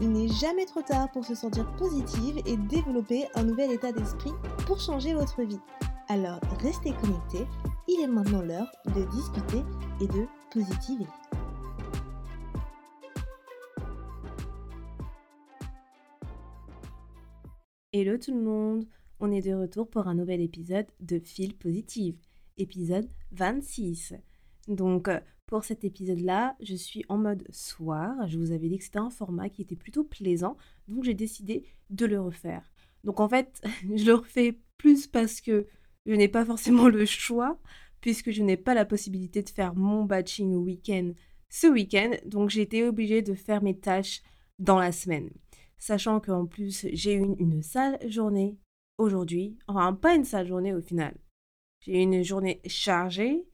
Il n'est jamais trop tard pour se sentir positive et développer un nouvel état d'esprit pour changer votre vie. Alors restez connectés, il est maintenant l'heure de discuter et de positiver. Hello tout le monde, on est de retour pour un nouvel épisode de Fil Positive, épisode 26. Donc euh, pour cet épisode-là, je suis en mode soir. Je vous avais dit que c'était un format qui était plutôt plaisant, donc j'ai décidé de le refaire. Donc en fait, je le refais plus parce que je n'ai pas forcément le choix, puisque je n'ai pas la possibilité de faire mon batching au week-end ce week-end, donc j'ai été obligée de faire mes tâches dans la semaine. Sachant qu'en plus, j'ai eu une, une sale journée aujourd'hui. Enfin, pas une sale journée au final. J'ai eu une journée chargée,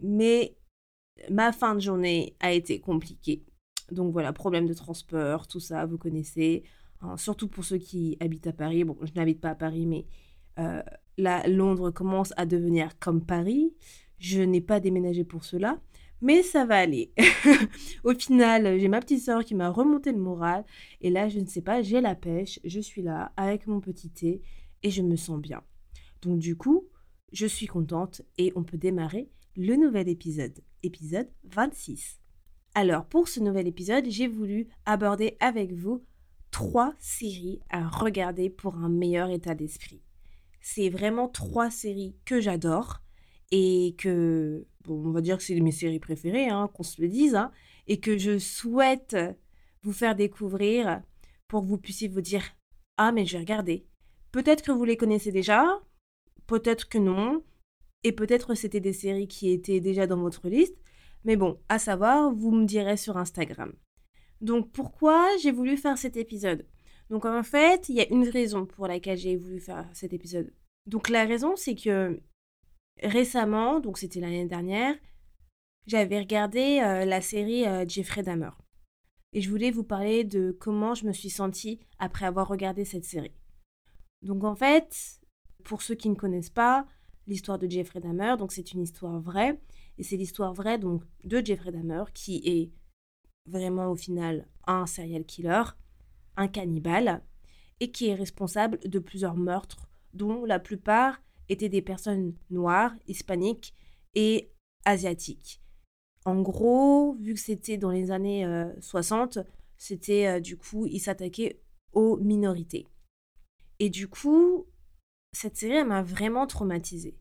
mais ma fin de journée a été compliquée. Donc voilà, problème de transport, tout ça, vous connaissez. Hein, surtout pour ceux qui habitent à Paris. Bon, je n'habite pas à Paris, mais euh, là, Londres commence à devenir comme Paris. Je n'ai pas déménagé pour cela, mais ça va aller. Au final, j'ai ma petite sœur qui m'a remonté le moral. Et là, je ne sais pas, j'ai la pêche, je suis là avec mon petit thé et je me sens bien. Donc du coup, je suis contente et on peut démarrer le nouvel épisode, épisode 26. Alors pour ce nouvel épisode, j'ai voulu aborder avec vous trois séries à regarder pour un meilleur état d'esprit. C'est vraiment trois séries que j'adore et que, bon, on va dire que c'est mes séries préférées, hein, qu'on se le dise, hein, et que je souhaite vous faire découvrir pour que vous puissiez vous dire Ah, mais j'ai regardé. Peut-être que vous les connaissez déjà, peut-être que non, et peut-être c'était des séries qui étaient déjà dans votre liste, mais bon, à savoir, vous me direz sur Instagram. Donc pourquoi j'ai voulu faire cet épisode? Donc en fait, il y a une raison pour laquelle j'ai voulu faire cet épisode. Donc la raison, c'est que récemment, donc c'était l'année dernière, j'avais regardé euh, la série euh, Jeffrey Dahmer. Et je voulais vous parler de comment je me suis sentie après avoir regardé cette série. Donc en fait, pour ceux qui ne connaissent pas l'histoire de Jeffrey Dahmer, donc c'est une histoire vraie et c'est l'histoire vraie donc de Jeffrey Dahmer qui est vraiment au final un serial killer, un cannibale et qui est responsable de plusieurs meurtres dont la plupart étaient des personnes noires, hispaniques et asiatiques. En gros, vu que c'était dans les années 60, euh, c'était euh, du coup, il s'attaquait aux minorités. Et du coup, cette série, elle m'a vraiment traumatisée.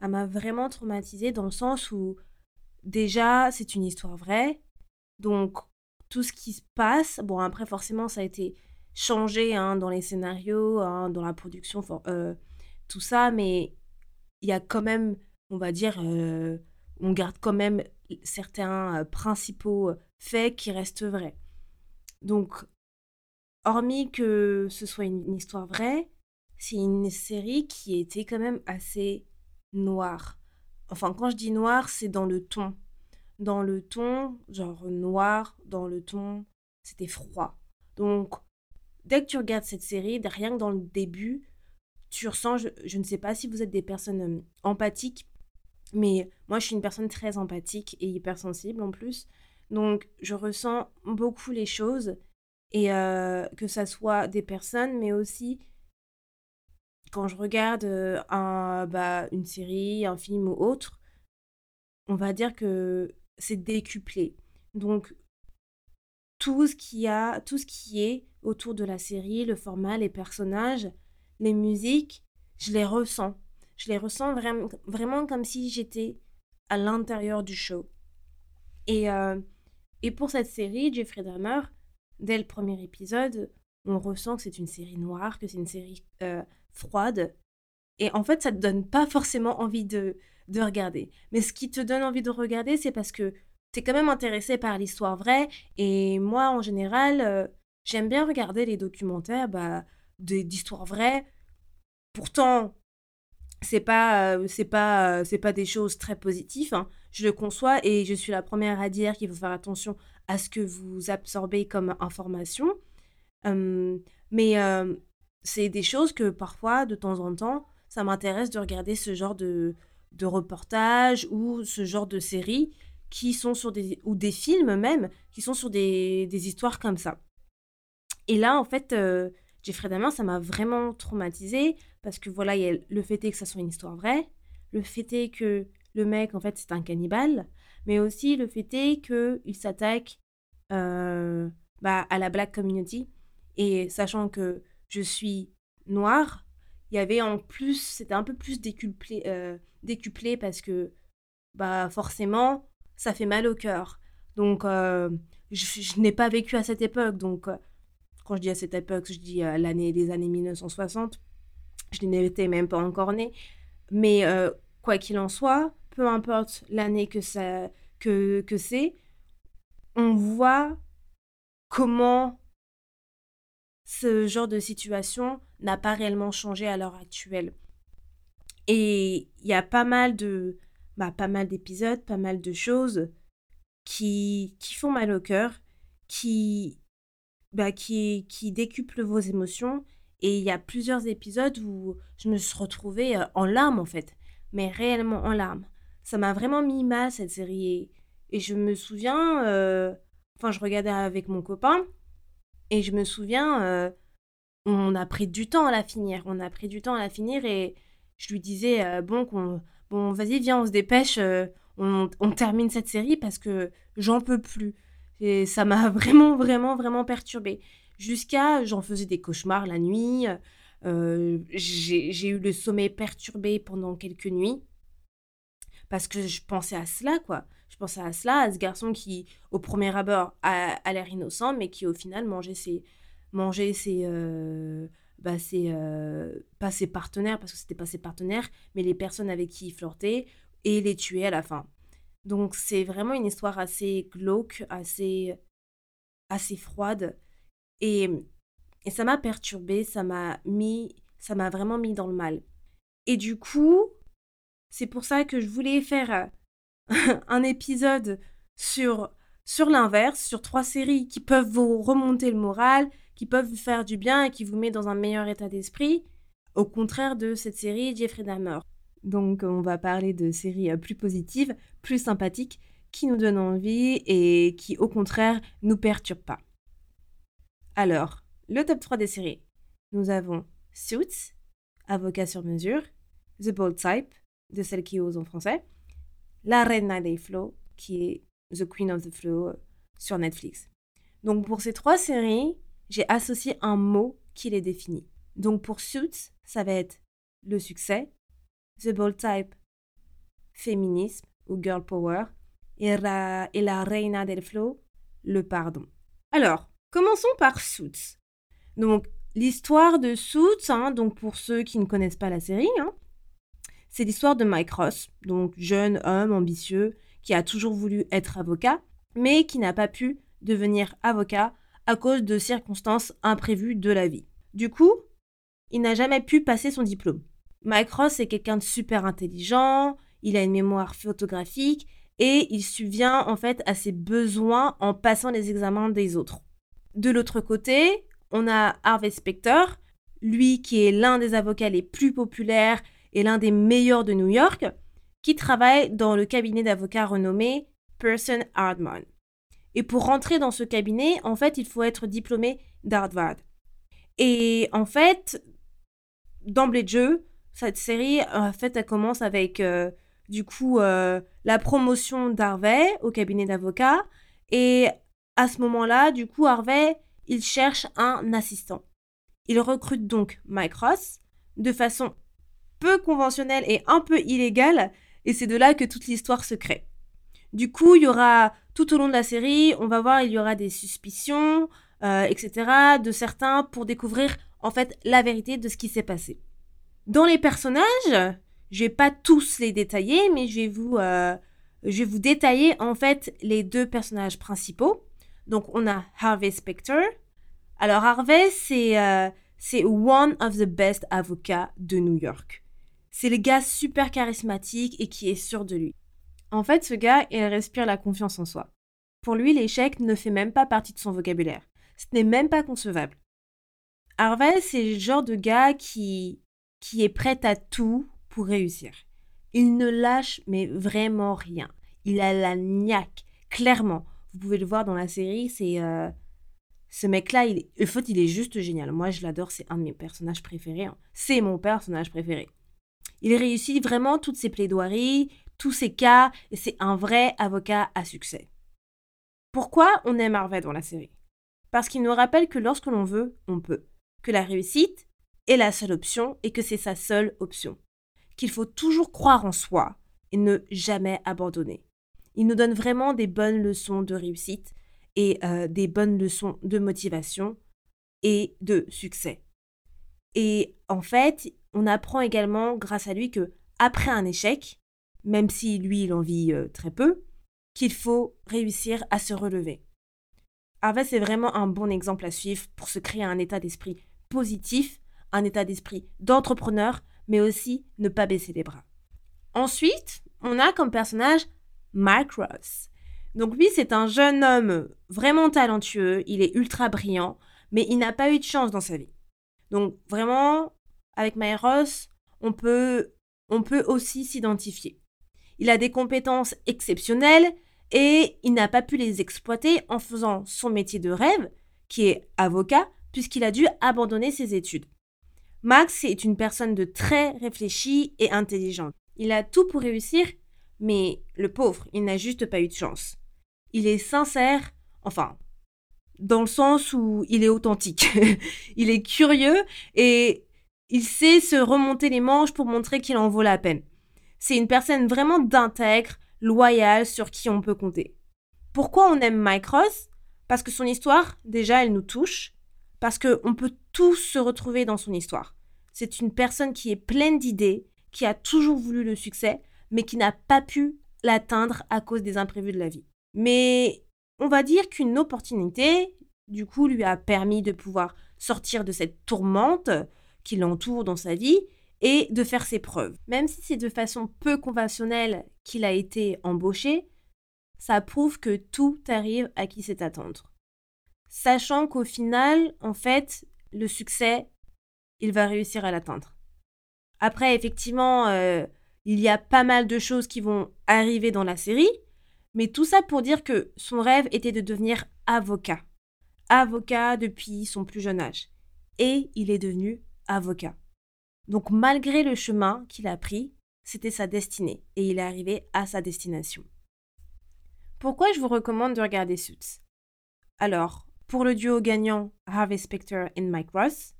Elle m'a vraiment traumatisée dans le sens où, déjà, c'est une histoire vraie. Donc, tout ce qui se passe, bon, après, forcément, ça a été changé hein, dans les scénarios, hein, dans la production, euh, tout ça, mais il y a quand même, on va dire, euh, on garde quand même certains euh, principaux faits qui restent vrais. Donc, hormis que ce soit une, histoire vraie, c'est une série qui était quand même assez noire. Enfin, quand je dis noir, c'est dans le ton. Dans le ton, genre noir, dans le ton, c'était froid. Donc, dès que tu regardes cette série, rien que dans le début, tu ressens, je, ne sais pas si vous êtes des personnes empathiques, mais moi je suis une personne très empathique et hypersensible en plus. Donc, je ressens beaucoup les choses et que ça soit des personnes, mais aussi quand je regarde un, bah, une série, un film ou autre, on va dire que c'est décuplé. Donc, tout ce, qui a, tout ce qui est autour de la série, le format, les personnages, les musiques, je les ressens. Je les ressens vraiment, vraiment comme si j'étais à l'intérieur du show. Et, et pour cette série, Jeffrey Dahmer, dès le premier épisode, on ressent que c'est une série noire, que c'est une série froide. Et en fait, ça te donne pas forcément envie de, de regarder. Mais ce qui te donne envie de regarder, c'est parce que tu es quand même intéressé par l'histoire vraie. Et moi, en général, euh, j'aime bien regarder les documentaires bah, d'histoires vraies. Pourtant, c'est pas euh, c'est pas euh, c'est pas des choses très positives hein. je le conçois et je suis la première à dire qu'il faut faire attention à ce que vous absorbez comme information mais c'est des choses que parfois de temps en temps ça m'intéresse de regarder ce genre de de reportages ou ce genre de séries qui sont sur des ou des films même qui sont sur des, des histoires comme ça et là en fait euh, Jeffrey Dahmer ça m'a vraiment traumatisée parce que voilà, le fait est que ça soit une histoire vraie, le fait est que le mec, en fait, c'est un cannibale, mais aussi le fait est qu'il s'attaque euh, bah, à la black community. Et sachant que je suis noire, il y avait en plus, c'était un peu plus décuplé, euh, décuplé parce que bah forcément, ça fait mal au cœur. Donc, euh, je, n'ai pas vécu à cette époque. Donc, quand je dis à cette époque, je dis l'année des années 1960 je n'étais même pas encore née. Mais euh, quoi qu'il en soit, peu importe l'année que, que, que c'est, on voit comment ce genre de situation n'a pas réellement changé à l'heure actuelle. Et il y a pas mal de bah, pas mal d'épisodes, pas mal de choses qui, qui font mal au cœur, qui, bah, qui, qui décuplent vos émotions et il y a plusieurs épisodes où je me suis retrouvée euh, en larmes, en fait. Mais réellement en larmes. Ça m'a vraiment mis mal, cette série. Et, je me souviens... Euh, enfin, je regardais avec mon copain. Et je me souviens... Euh, on a pris du temps à la finir. On a pris du temps à la finir. Et je lui disais... bon, bon vas-y, viens, on se dépêche. On, on, termine cette série parce que j'en peux plus. Et ça m'a vraiment, vraiment, vraiment perturbée jusqu'à j'en faisais des cauchemars la nuit. Euh, j'ai eu le sommeil perturbé pendant quelques nuits parce que je pensais à cela, quoi. Pensais à cela, à ce garçon qui, au premier abord, a, l'air innocent, mais qui, au final, mangeait ses, mangeait ses, euh, bah, euh, pas ses partenaires, parce que c'était pas ses partenaires, mais les personnes avec qui il flirtait, et les tuait à la fin. Donc, c'est vraiment une histoire assez glauque, assez, assez froide. Et, ça m'a perturbée, ça m'a mis, ça m'a vraiment mis dans le mal. Et du coup, c'est pour ça que je voulais faire un épisode sur, sur l'inverse, sur trois séries qui peuvent vous remonter le moral, qui peuvent vous faire du bien et qui vous met dans un meilleur état d'esprit, au contraire de cette série Jeffrey Dahmer. Donc on va parler de séries euh, plus positives, plus sympathiques, qui nous donnent envie et qui au contraire nous perturbent pas. Alors, le top 3 des séries. Nous avons Suits, Avocat sur mesure, The Bold Type, de celle qui ose en français, La Reine des Flow, qui est The Queen of the Flow euh, sur Netflix. Donc pour ces trois séries, j'ai associé un mot qui les définit. Donc pour Suits, ça va être le succès, The Bold Type, féminisme ou girl power, et, et la Reina del Flow, le pardon. Alors, Commençons par Suits. Donc, l'histoire de Suits, hein, donc pour ceux qui ne connaissent pas la série, hein, c'est l'histoire de Mike Ross, donc jeune homme ambitieux qui a toujours voulu être avocat, mais qui n'a pas pu devenir avocat à cause de circonstances imprévues de la vie. Du coup, il n'a jamais pu passer son diplôme. Mike Ross est quelqu'un de super intelligent, il a une mémoire photographique et il subvient en fait à ses besoins en passant les examens des autres. De l'autre côté, on a Harvey Specter, lui qui est l'un des avocats les plus populaires et l'un des meilleurs de New York, qui travaille dans le cabinet d'avocats renommé Person Hardman. Et pour rentrer dans ce cabinet, en fait, il faut être diplômé d'Harvard. Et en fait, d'emblée de jeu, cette série, en fait, elle commence avec, euh, du coup, euh, la promotion d'Harvey au cabinet d'avocats. Et à ce moment-là, du coup, Harvey, il cherche un assistant. Il recrute donc Mike Ross de façon peu et un peu illégale, et c'est de là que toute l'histoire se crée. Du coup, il y aura tout au long de la série, on va voir, il y aura des suspicions, euh, etc., de certains pour découvrir en fait la vérité de ce qui s'est passé. Dans les personnages, je vais pas tous les détailler, mais je vais vous, euh, je vais vous détailler en fait les deux personnages principaux. Donc on a Harvey Specter, Alors Harvey, c'est euh, c'est one of the best avocats de New York. C'est le gars super charismatique et qui est sûr de lui. En fait, ce gars, il respire la confiance en soi. Pour lui, l'échec ne fait même pas partie de son vocabulaire. Ce n'est même pas concevable. Harvey, c'est le genre de gars qui, qui est prêt à tout pour réussir. Il ne lâche mais vraiment rien. Il a la niaque, clairement. Vous pouvez le voir dans la série, c'est euh, ce mec-là, il, est, juste génial. Moi, je l'adore, c'est un de mes personnages préférés. Hein. C'est mon personnage préféré. Il réussit vraiment toutes ses plaidoiries, tous ses cas, et c'est un vrai avocat à succès. Pourquoi on aime Harvey dans la série? Parce qu'il nous rappelle que lorsque l'on veut, on peut. Que la réussite est la seule option et que c'est sa seule option. Qu'il faut toujours croire en soi et ne jamais abandonner. Il nous donne vraiment des bonnes leçons de réussite et euh, des bonnes leçons de motivation et de succès. Et en fait, on apprend également grâce à lui que après un échec, même si lui il en vit euh, très peu, qu'il faut réussir à se relever. Harvey, c'est vraiment un bon exemple à suivre pour se créer un état d'esprit positif, un état d'esprit d'entrepreneur, mais aussi ne pas baisser les bras. Ensuite, on a comme personnage Mike Ross. Donc lui, c'est un jeune homme vraiment talentueux, il est ultra brillant, mais il n'a pas eu de chance dans sa vie. Donc vraiment, avec Mike Ross, on peut, on peut aussi s'identifier. Il a des compétences exceptionnelles et il n'a pas pu les exploiter en faisant son métier de rêve, qui est avocat, puisqu'il a dû abandonner ses études. Max est une personne de très réfléchie et intelligente. Il a tout pour réussir, mais le pauvre, il n'a juste pas eu de chance. Il est sincère, enfin, dans le sens où il est authentique. il est curieux et il sait se remonter les manches pour montrer qu'il en vaut la peine. C'est une personne vraiment d'intègre, loyale, sur qui on peut compter. Pourquoi on aime Mike Ross? Parce que son histoire, déjà, elle nous touche. Parce qu'on peut tous se retrouver dans son histoire. C'est une personne qui est pleine d'idées, qui a toujours voulu le succès, mais qui n'a pas pu l'atteindre à cause des imprévus de la vie. Mais on va dire qu'une opportunité, du coup, lui a permis de pouvoir sortir de cette tourmente qui l'entoure dans sa vie et de faire ses preuves. Même si c'est de façon peu conventionnelle qu'il a été embauché, ça prouve que tout arrive à qui sait attendre. Sachant qu'au final, en fait, le succès, il va réussir à l'atteindre. Après, effectivement, euh, il y a pas mal de choses qui vont arriver dans la série, mais tout ça pour dire que son rêve était de devenir avocat. Avocat depuis son plus jeune âge. Et il est devenu avocat. Donc malgré le chemin qu'il a pris, c'était sa destinée et il est arrivé à sa destination. Pourquoi je vous recommande de regarder Suits? Alors, pour le duo gagnant Harvey Specter et Mike Ross,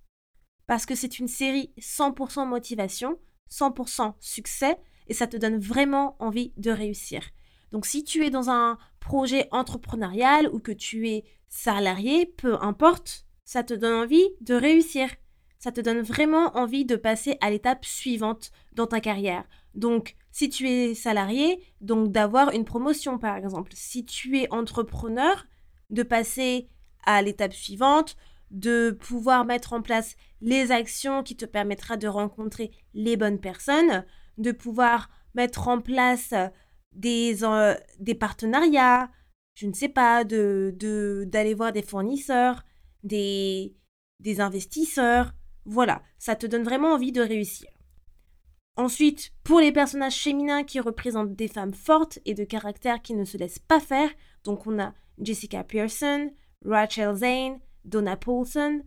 parce que c'est une série 100% motivation, 100% succès et ça te donne vraiment envie de réussir. Donc si tu es dans un projet entrepreneurial ou que tu es salarié, peu importe, ça te donne envie de réussir ça te donne vraiment envie de passer à l'étape suivante dans ta carrière. Donc, si tu es salarié, donc d'avoir une promotion par exemple. Si tu es entrepreneur, de passer à l'étape suivante, de pouvoir mettre en place les actions qui te permettra de rencontrer les bonnes personnes, de pouvoir mettre en place des, euh, des partenariats, je ne sais pas, de d'aller voir des fournisseurs, des, des investisseurs, voilà, ça te donne vraiment envie de réussir. Ensuite, pour les personnages féminins qui représentent des femmes fortes et de caractère qui ne se laissent pas faire, donc on a Jessica Pearson, Rachel Zane, Donna Paulson.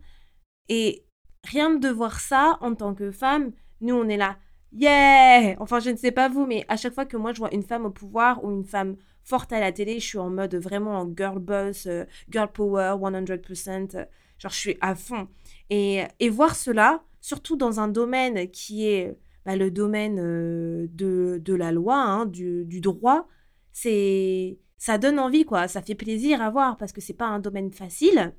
Et rien de voir ça en tant que femme, nous on est là, yeah Enfin, je ne sais pas vous, mais à chaque fois que moi je vois une femme au pouvoir ou une femme forte à la télé, je suis en mode vraiment en girl boss, euh, girl power, 100%. Euh, genre, je suis à fond. Et, voir cela, surtout dans un domaine qui est bah, le domaine euh, de, la loi, hein, du, droit, c'est ça donne envie, quoi. Ça fait plaisir à voir parce que c'est pas un domaine facile.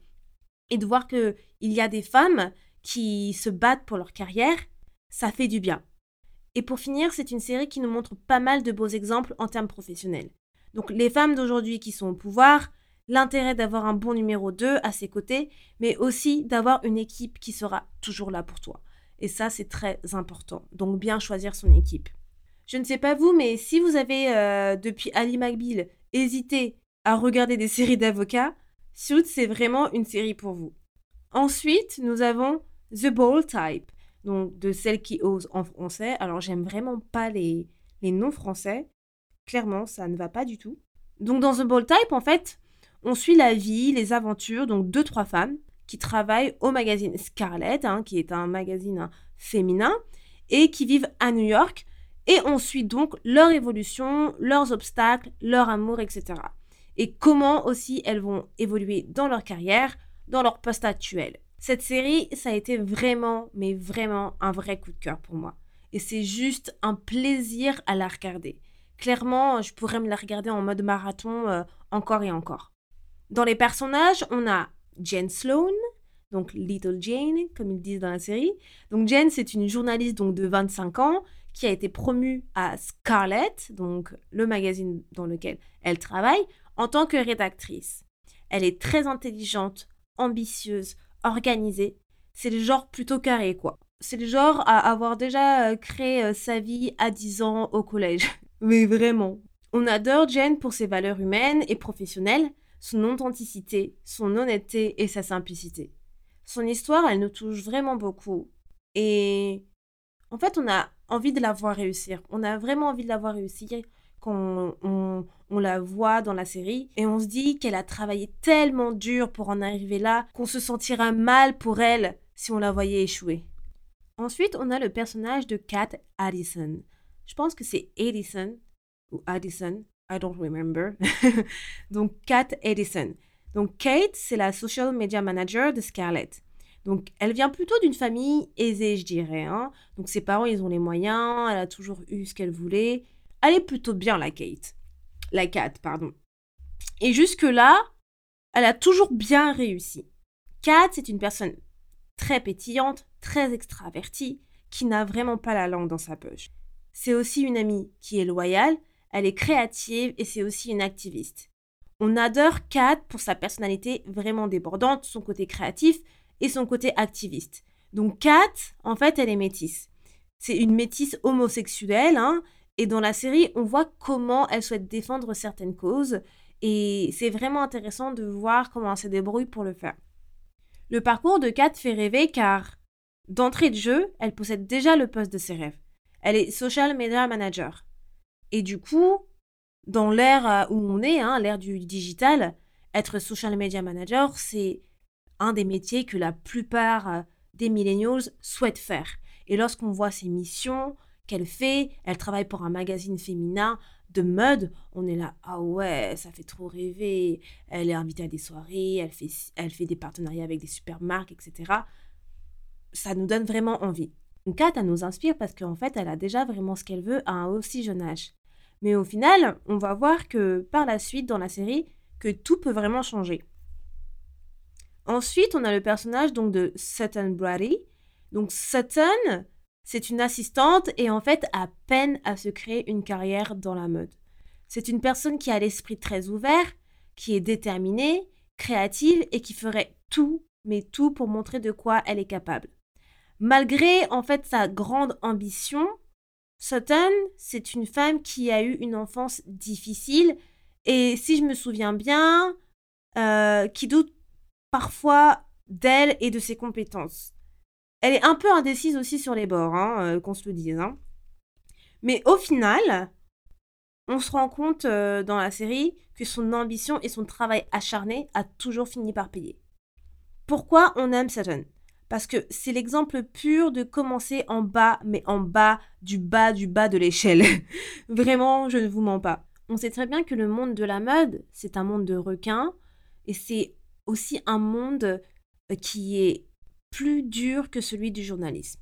Et de voir qu'il y a des femmes qui se battent pour leur carrière, ça fait du bien. Et pour finir, c'est une série qui nous montre pas mal de beaux exemples en termes professionnels. Donc les femmes d'aujourd'hui qui sont au pouvoir, l'intérêt d'avoir un bon numéro 2 à ses côtés, mais aussi d'avoir une équipe qui sera toujours là pour toi. Et ça, c'est très important. Donc bien choisir son équipe. Je ne sais pas vous, mais si vous avez, euh, depuis Ali McBeal, hésité à regarder des séries d'avocats, Suits, c'est vraiment une série pour vous. Ensuite, nous avons The Bold Type, donc de celle qui ose en français. Alors, j'aime vraiment pas les, les noms français. Clairement, ça ne va pas du tout. Donc, dans The Bold Type, en fait, on suit la vie, les aventures, donc deux, trois femmes qui travaillent au magazine Scarlet, hein, qui est un magazine hein, féminin, et qui vivent à New York. Et on suit donc leur évolution, leurs obstacles, leur amour, etc. Et comment aussi elles vont évoluer dans leur carrière, dans leur poste actuel. Cette série, ça a été vraiment, mais vraiment un vrai coup de cœur pour moi. Et c'est juste un plaisir à la regarder. Clairement, je pourrais me la regarder en mode marathon euh, encore et encore. Dans les personnages, on a Jen Sloan, donc Little Jane, comme ils disent dans la série. Donc Jen, c'est une journaliste donc de 25 ans qui a été promue à Scarlet, donc le magazine dans lequel elle travaille, en tant que rédactrice. Elle est très intelligente, ambitieuse, organisée. C'est le genre plutôt carré, quoi. C'est le genre à avoir déjà euh, créé euh, sa vie à 10 ans au collège. Mais vraiment. On adore Jen pour ses valeurs humaines et professionnelles, son authenticité, son honnêteté et sa simplicité. Son histoire, elle nous touche vraiment beaucoup. Et en fait, on a envie de la voir réussir. On a vraiment envie de la voir réussir quand on, la voit dans la série. Et on se dit qu'elle a travaillé tellement dur pour en arriver là qu'on se sentira mal pour elle si on la voyait échouer. Ensuite, on a le personnage de Kat Addison. Je pense que c'est Addison ou Addison. I don't remember. Donc, Kat Edison. Donc, Kate, c'est la social media manager de Scarlett. Donc, elle vient plutôt d'une famille aisée, je dirais. Hein. Donc, ses parents, ils ont les moyens. Elle a toujours eu ce qu'elle voulait. Elle est plutôt bien, la Kate. La Kat, pardon. Et jusque-là, elle a toujours bien réussi. Kat, c'est une personne très pétillante, très extravertie, qui n'a vraiment pas la langue dans sa poche. C'est aussi une amie qui est loyale, elle est créative et c'est aussi une activiste. On adore Kat pour sa personnalité vraiment débordante, son côté créatif et son côté activiste. Donc Kat, en fait, elle est métisse. C'est une métisse homosexuelle, hein, et dans la série, on voit comment elle souhaite défendre certaines causes, et c'est vraiment intéressant de voir comment elle se débrouille pour le faire. Le parcours de Kat fait rêver car, d'entrée de jeu, elle possède déjà le poste de ses rêves. Elle est social media manager. Et du coup, dans l'ère euh, où on est, hein, l'ère du digital, être social media manager, c'est un des métiers que la plupart euh, des millennials souhaitent faire. Et lorsqu'on voit ses missions qu'elle fait, elle travaille pour un magazine féminin de mode, on est là, ah ouais, ça fait trop rêver. Elle est invitée à des soirées, elle fait, elle fait des partenariats avec des supermarques, etc. Ça nous donne vraiment envie. Kat, elle nous inspire parce qu'en fait, elle a déjà vraiment ce qu'elle veut à un aussi jeune âge. Mais au final, on va voir que par la suite, dans la série, que tout peut vraiment changer. Ensuite, on a le personnage donc de Sutton Brady. Donc Sutton, c'est une assistante et en fait a peine à se créer une carrière dans la mode. C'est une personne qui a l'esprit très ouvert, qui est déterminée, créative et qui ferait tout, mais tout pour montrer de quoi elle est capable. Malgré en fait sa grande ambition, Sutton, c'est une femme qui a eu une enfance difficile et si je me souviens bien, euh, qui doute parfois d'elle et de ses compétences. Elle est un peu indécise aussi sur les bords, hein, euh, qu'on se le dise. Hein. Mais au final, on se rend compte euh, dans la série que son ambition et son travail acharné a toujours fini par payer. Pourquoi on aime Sutton? Parce que c'est l'exemple pur de commencer en bas, mais en bas du bas du bas de l'échelle. Vraiment, je ne vous mens pas. On sait très bien que le monde de la mode, c'est un monde de requins, et c'est aussi un monde euh, qui est plus dur que celui du journalisme.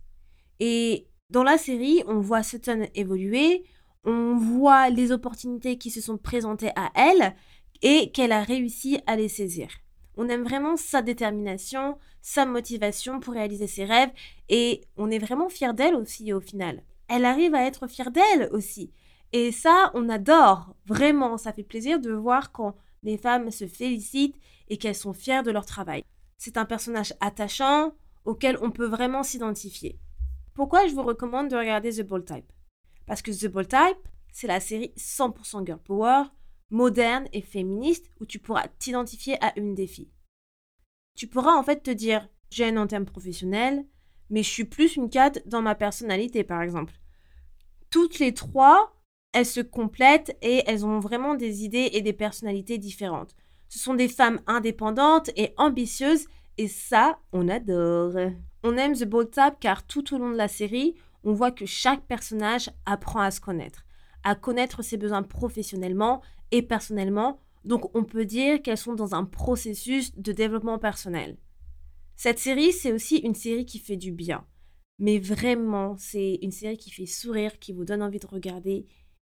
Et dans la série, on voit Sutton évoluer, on voit les opportunités qui se sont présentées à elle et qu'elle a réussi à les saisir. On aime vraiment sa détermination, sa motivation pour réaliser ses rêves et on est vraiment fier d'elle aussi au final. Elle arrive à être fière d'elle aussi. Et ça, on adore. Vraiment, ça fait plaisir de voir quand les femmes se félicitent et qu'elles sont fières de leur travail. C'est un personnage attachant auquel on peut vraiment s'identifier. Pourquoi je vous recommande de regarder The Bold Type? Parce que The Bold Type, c'est la série 100% girl power, moderne et féministe où tu pourras t'identifier à une des filles. Tu pourras en fait te dire j'ai un antenne professionnel, mais je suis plus une cadre dans ma personnalité par exemple. Toutes les trois, elles se complètent et elles ont vraiment des idées et des personnalités différentes. Ce sont des femmes indépendantes et ambitieuses et ça, on adore. On aime The Bold Tap car tout au long de la série, on voit que chaque personnage apprend à se connaître, à connaître ses besoins professionnellement et personnellement, donc on peut dire qu'elles sont dans un processus de développement personnel. Cette série, c'est aussi une série qui fait du bien. Mais vraiment, c'est une série qui fait sourire, qui vous donne envie de regarder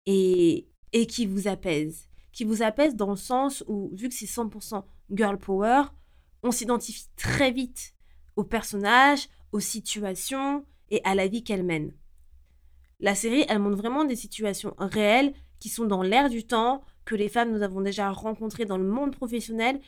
et, et qui vous apaise. Qui vous apaise dans le sens où, vu que c'est 100% girl power, on s'identifie très vite aux personnages, aux situations et à la vie qu'elle mène. La série, elle montre vraiment des situations réelles qui sont dans l'air du temps, que les femmes nous avons déjà rencontrées dans le monde professionnel.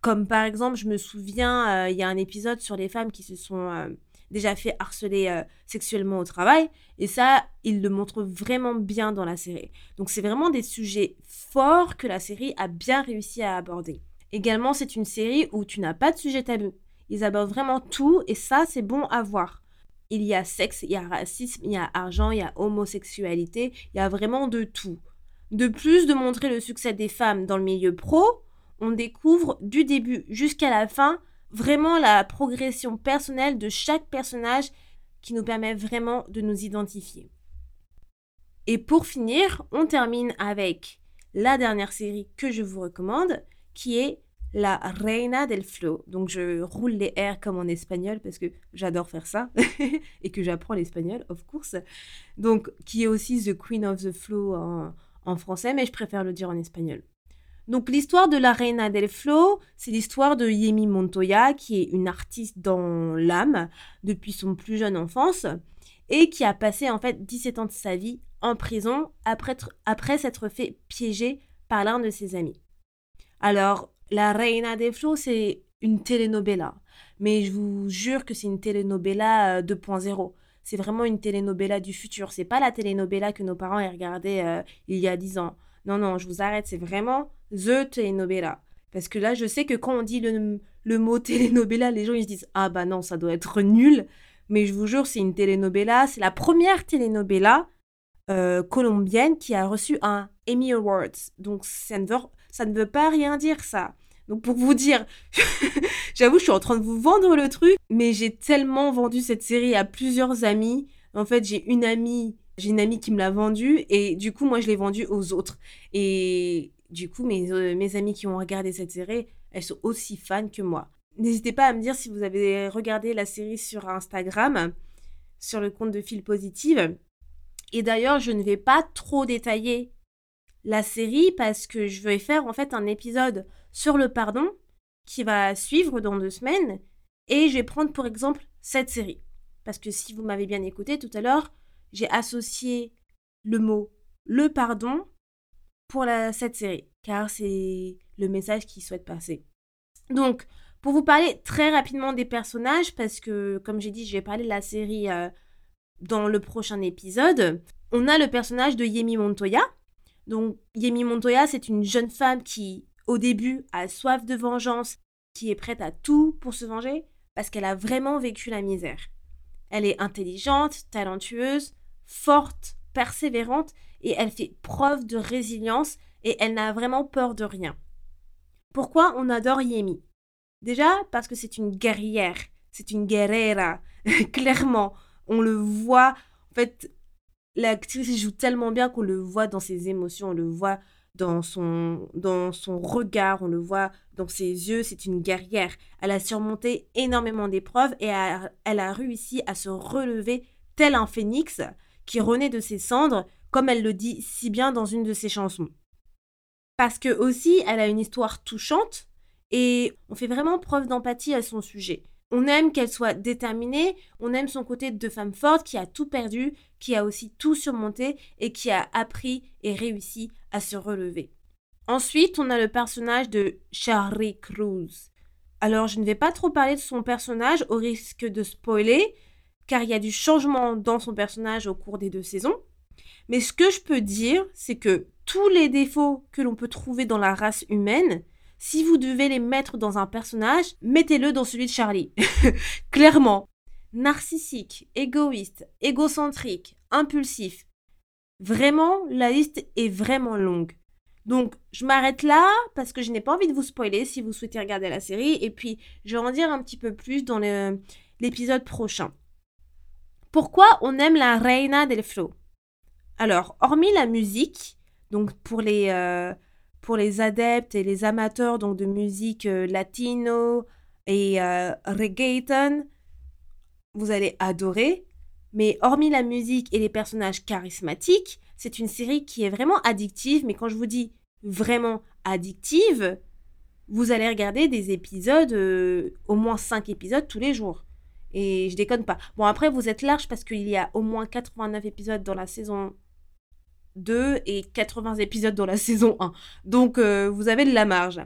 Comme par exemple, je me souviens, euh, il y a un épisode sur les femmes qui se sont euh, déjà fait harceler euh, sexuellement au travail. Et ça, il le montre vraiment bien dans la série. Donc c'est vraiment des sujets forts que la série a bien réussi à aborder. Également, c'est une série où tu n'as pas de sujet tabou. Ils abordent vraiment tout et ça, c'est bon à voir. Il y a sexe, il y a racisme, il y a argent, il y a homosexualité, il y a vraiment de tout. De plus de montrer le succès des femmes dans le milieu pro, on découvre du début jusqu'à la fin vraiment la progression personnelle de chaque personnage qui nous permet vraiment de nous identifier. Et pour finir, on termine avec la dernière série que je vous recommande, qui est la Reina del Flow. Donc je roule les R comme en espagnol parce que j'adore faire ça et que j'apprends l'espagnol, of course. Donc qui est aussi The Queen of the Flow en, français, mais je préfère le dire en espagnol. Donc l'histoire de la Reina del Flow, c'est l'histoire de Yemi Montoya, qui est une artiste dans l'âme depuis son plus jeune enfance et qui a passé en fait 17 ans de sa vie en prison après, après s'être fait piéger par l'un de ses amis. Alors, La Reina des Flots, c'est une telenovela. Mais je vous jure que c'est une telenovela 2.0. C'est vraiment une telenovela du futur. C'est pas la telenovela que nos parents aient regardé euh, il y a 10 ans. Non, non, je vous arrête. C'est vraiment The Telenovela. Parce que là, je sais que quand on dit le, le mot telenovela, les gens ils se disent Ah bah non, ça doit être nul. Mais je vous jure, c'est une telenovela. C'est la première telenovela euh, colombienne qui a reçu un Emmy Awards. Donc ça ne veut pas rien dire ça. Donc pour vous dire, j'avoue, je suis en train de vous vendre le truc, mais j'ai tellement vendu cette série à plusieurs amis. En fait, j'ai une amie, j'ai une amie qui me l'a vendue et du coup, moi, je l'ai vendue aux autres. Et du coup, mes, euh, mes amis qui ont regardé cette série, elles sont aussi fans que moi. N'hésitez pas à me dire si vous avez regardé la série sur Instagram, sur le compte de Fil Positive. Et d'ailleurs, je ne vais pas trop détailler la série parce que je vais faire en fait un épisode sur le pardon qui va suivre dans deux semaines et je vais prendre pour exemple cette série. Parce que si vous m'avez bien écouté tout à l'heure, j'ai associé le mot le pardon pour cette série car c'est le message qu'il souhaite passer. Donc, pour vous parler très rapidement des personnages, parce que comme j'ai dit, je vais parler de la série euh, dans le prochain épisode, on a le personnage de Yemi Montoya, donc Yemi Montoya, c'est une jeune femme qui, au début, a soif de vengeance, qui est prête à tout pour se venger, parce qu'elle a vraiment vécu la misère. Elle est intelligente, talentueuse, forte, persévérante, et elle fait preuve de résilience, et elle n'a vraiment peur de rien. Pourquoi on adore Yemi? Déjà parce que c'est une guerrière, c'est une guerrera, clairement. On le voit, en fait, l'actrice joue tellement bien qu'on le voit dans ses émotions, on le voit dans son, dans son regard, on le voit dans ses yeux, c'est une guerrière. Elle a surmonté énormément d'épreuves et elle a réussi à se relever tel un phénix qui renaît de ses cendres, comme elle le dit si bien dans une de ses chansons. Parce que aussi, elle a une histoire touchante et on fait vraiment preuve d'empathie à son sujet. On aime qu'elle soit déterminée, on aime son côté de femme forte qui a tout perdu, qui a aussi tout surmonté et qui a appris et réussi à se relever. Ensuite, on a le personnage de Charlie Cruz. Alors, je ne vais pas trop parler de son personnage au risque de spoiler, car il y a du changement dans son personnage au cours des deux saisons. Mais ce que je peux dire, c'est que tous les défauts que l'on peut trouver dans la race humaine, si vous devez les mettre dans un personnage, mettez-le dans celui de Charlie. Clairement. Narcissique, égoïste, égocentrique, impulsif. Vraiment, la liste est vraiment longue. Donc, je m'arrête là parce que je n'ai pas envie de vous spoiler si vous souhaitez regarder la série. Et puis, je vais en dire un petit peu plus dans l'épisode prochain. Pourquoi on aime la Reina del Flow Alors, hormis la musique, donc pour les, euh, pour les adeptes et les amateurs donc, de musique euh, latino et euh, reggaeton, vous allez adorer. Mais hormis la musique et les personnages charismatiques, c'est une série qui est vraiment addictive. Mais quand je vous dis vraiment addictive, vous allez regarder des épisodes, euh, au moins 5 épisodes tous les jours. Et je déconne pas. Bon, après, vous êtes large parce qu'il y a au moins 89 épisodes dans la saison 2 et 80 épisodes dans la saison 1. Donc, euh, vous avez de la marge.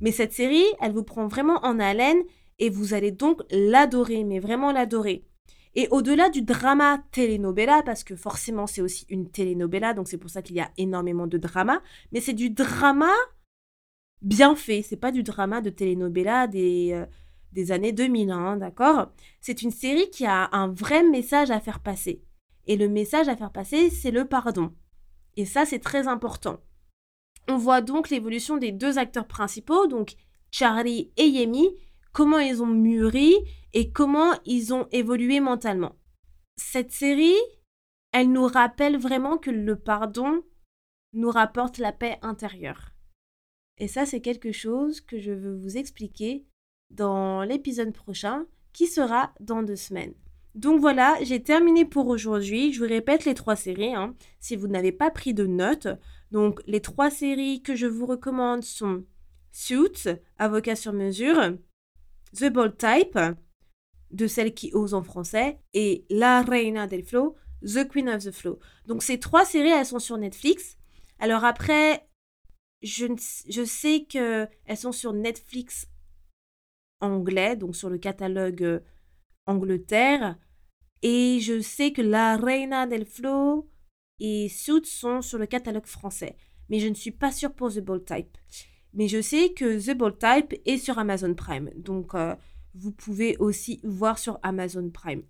Mais cette série, elle vous prend vraiment en haleine et vous allez donc l'adorer, mais vraiment l'adorer. Et au-delà du drama telenovela, parce que forcément c'est aussi une telenovela, donc c'est pour ça qu'il y a énormément de drama, mais c'est du drama bien fait, c'est pas du drama de telenovela des, euh, des années 2000, hein, d'accord? C'est une série qui a un vrai message à faire passer. Et le message à faire passer, c'est le pardon. Et ça, c'est très important. On voit donc l'évolution des deux acteurs principaux, donc Charlie et Yemi, comment ils ont mûri et comment ils ont évolué mentalement. Cette série, elle nous rappelle vraiment que le pardon nous rapporte la paix intérieure. Et ça, c'est quelque chose que je veux vous expliquer dans l'épisode prochain qui sera dans deux semaines. Donc voilà, j'ai terminé pour aujourd'hui. Je vous répète les trois séries, hein, si vous n'avez pas pris de notes. Donc les trois séries que je vous recommande sont Suits, Avocat sur mesure, The Bold Type, de celle qui ose en français, et La Reina del Flow, The Queen of the Flow. Donc ces trois séries, elles sont sur Netflix. Alors après, je, je sais qu'elles sont sur Netflix anglais, donc sur le catalogue euh, Angleterre. Et je sais que La Reina del Flow et Suits sont sur le catalogue français. Mais je ne suis pas sûre pour The Bold Type. Mais je sais que The Bold Type est sur Amazon Prime. Donc, euh, vous pouvez aussi voir sur Amazon Prime.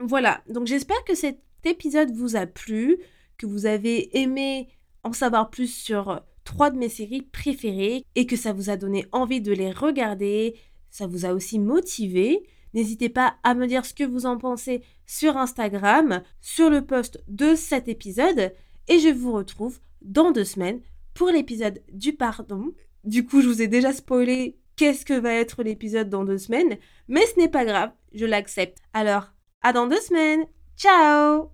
Voilà, donc j'espère que cet épisode vous a plu, que vous avez aimé en savoir plus sur trois de mes séries préférées et que ça vous a donné envie de les regarder, ça vous a aussi motivé. N'hésitez pas à me dire ce que vous en pensez sur Instagram, sur le post de cet épisode et je vous retrouve dans deux semaines pour l'épisode du pardon. Du coup, je vous ai déjà spoilé qu'est-ce que va être l'épisode dans deux semaines, mais ce n'est pas grave, je l'accepte. Alors, à dans deux semaines. Ciao